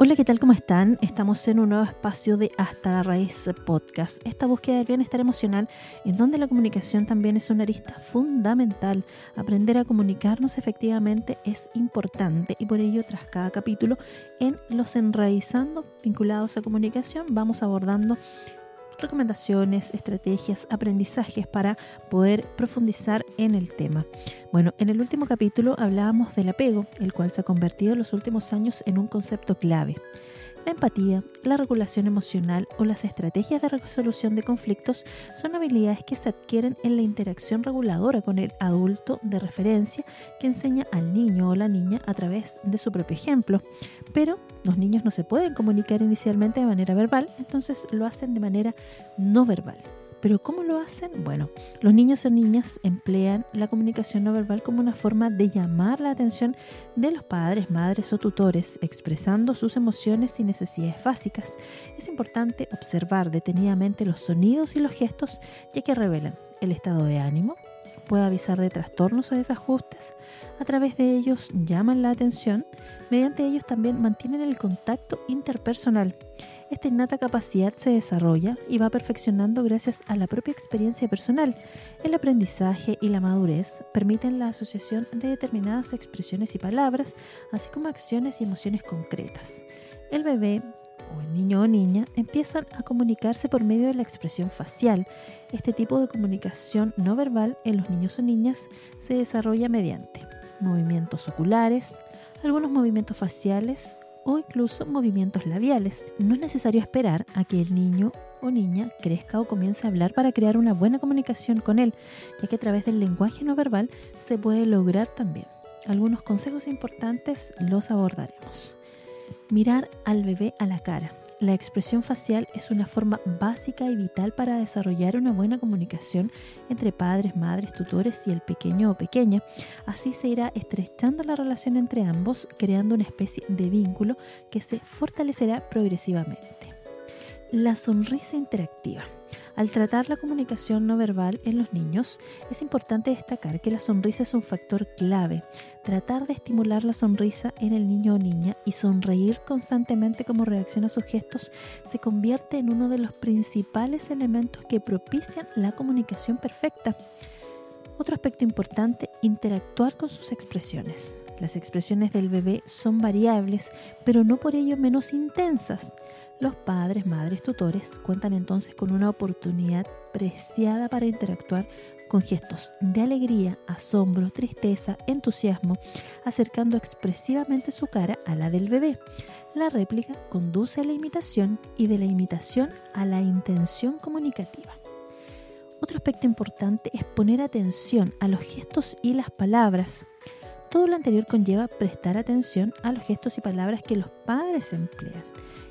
Hola, ¿qué tal? ¿Cómo están? Estamos en un nuevo espacio de Hasta la Raíz Podcast, esta búsqueda del bienestar emocional en donde la comunicación también es una arista fundamental. Aprender a comunicarnos efectivamente es importante y por ello tras cada capítulo en los enraizando vinculados a comunicación vamos abordando recomendaciones, estrategias, aprendizajes para poder profundizar en el tema. Bueno, en el último capítulo hablábamos del apego, el cual se ha convertido en los últimos años en un concepto clave. La empatía, la regulación emocional o las estrategias de resolución de conflictos son habilidades que se adquieren en la interacción reguladora con el adulto de referencia que enseña al niño o la niña a través de su propio ejemplo. Pero los niños no se pueden comunicar inicialmente de manera verbal, entonces lo hacen de manera no verbal. ¿Pero cómo lo hacen? Bueno, los niños o niñas emplean la comunicación no verbal como una forma de llamar la atención de los padres, madres o tutores, expresando sus emociones y necesidades básicas. Es importante observar detenidamente los sonidos y los gestos ya que revelan el estado de ánimo, puede avisar de trastornos o desajustes, a través de ellos llaman la atención, mediante ellos también mantienen el contacto interpersonal esta innata capacidad se desarrolla y va perfeccionando gracias a la propia experiencia personal. El aprendizaje y la madurez permiten la asociación de determinadas expresiones y palabras, así como acciones y emociones concretas. El bebé o el niño o niña empiezan a comunicarse por medio de la expresión facial. Este tipo de comunicación no verbal en los niños o niñas se desarrolla mediante movimientos oculares, algunos movimientos faciales, o incluso movimientos labiales. No es necesario esperar a que el niño o niña crezca o comience a hablar para crear una buena comunicación con él, ya que a través del lenguaje no verbal se puede lograr también. Algunos consejos importantes los abordaremos. Mirar al bebé a la cara. La expresión facial es una forma básica y vital para desarrollar una buena comunicación entre padres, madres, tutores y el pequeño o pequeña. Así se irá estrechando la relación entre ambos, creando una especie de vínculo que se fortalecerá progresivamente. La sonrisa interactiva. Al tratar la comunicación no verbal en los niños, es importante destacar que la sonrisa es un factor clave. Tratar de estimular la sonrisa en el niño o niña y sonreír constantemente como reacción a sus gestos se convierte en uno de los principales elementos que propician la comunicación perfecta. Otro aspecto importante, interactuar con sus expresiones. Las expresiones del bebé son variables, pero no por ello menos intensas. Los padres, madres, tutores cuentan entonces con una oportunidad preciada para interactuar con gestos de alegría, asombro, tristeza, entusiasmo, acercando expresivamente su cara a la del bebé. La réplica conduce a la imitación y de la imitación a la intención comunicativa. Otro aspecto importante es poner atención a los gestos y las palabras. Todo lo anterior conlleva prestar atención a los gestos y palabras que los padres emplean.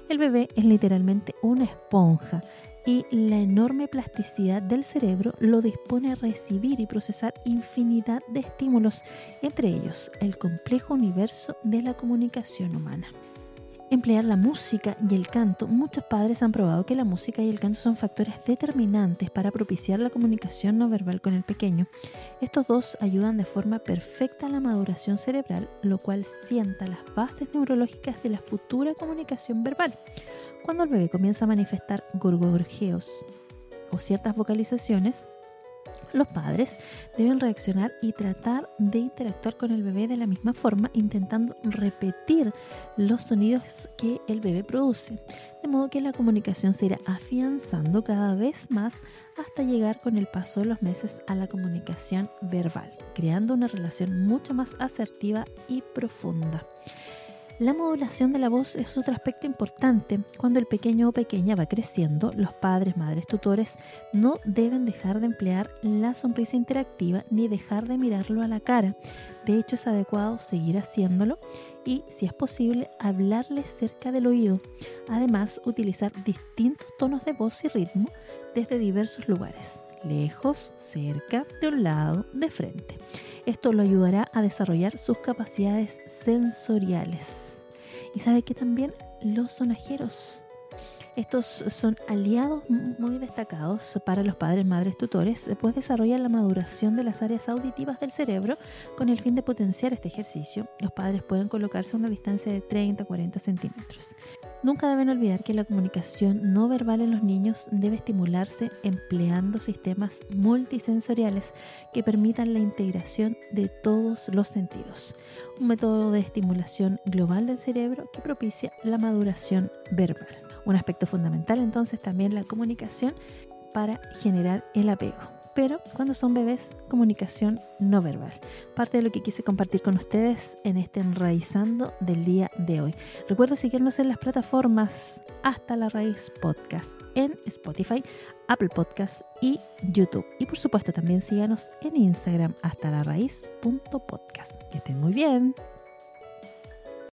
El bebé es literalmente una esponja y la enorme plasticidad del cerebro lo dispone a recibir y procesar infinidad de estímulos, entre ellos el complejo universo de la comunicación humana emplear la música y el canto. Muchos padres han probado que la música y el canto son factores determinantes para propiciar la comunicación no verbal con el pequeño. Estos dos ayudan de forma perfecta a la maduración cerebral, lo cual sienta las bases neurológicas de la futura comunicación verbal. Cuando el bebé comienza a manifestar gorgorjeos o ciertas vocalizaciones, los padres deben reaccionar y tratar de interactuar con el bebé de la misma forma, intentando repetir los sonidos que el bebé produce, de modo que la comunicación se irá afianzando cada vez más hasta llegar con el paso de los meses a la comunicación verbal, creando una relación mucho más asertiva y profunda. La modulación de la voz es otro aspecto importante. Cuando el pequeño o pequeña va creciendo, los padres, madres, tutores no deben dejar de emplear la sonrisa interactiva ni dejar de mirarlo a la cara. De hecho, es adecuado seguir haciéndolo y, si es posible, hablarle cerca del oído. Además, utilizar distintos tonos de voz y ritmo desde diversos lugares lejos, cerca, de un lado, de frente. Esto lo ayudará a desarrollar sus capacidades sensoriales. Y sabe que también los sonajeros. Estos son aliados muy destacados para los padres, madres, tutores, pues desarrollan la maduración de las áreas auditivas del cerebro con el fin de potenciar este ejercicio. Los padres pueden colocarse a una distancia de 30-40 centímetros. Nunca deben olvidar que la comunicación no verbal en los niños debe estimularse empleando sistemas multisensoriales que permitan la integración de todos los sentidos. Un método de estimulación global del cerebro que propicia la maduración verbal. Un aspecto fundamental entonces también la comunicación para generar el apego pero cuando son bebés, comunicación no verbal. Parte de lo que quise compartir con ustedes en este enraizando del día de hoy. Recuerda seguirnos en las plataformas Hasta la Raíz Podcast en Spotify, Apple Podcast y YouTube. Y por supuesto también síganos en Instagram hasta la raíz.podcast. Que estén muy bien.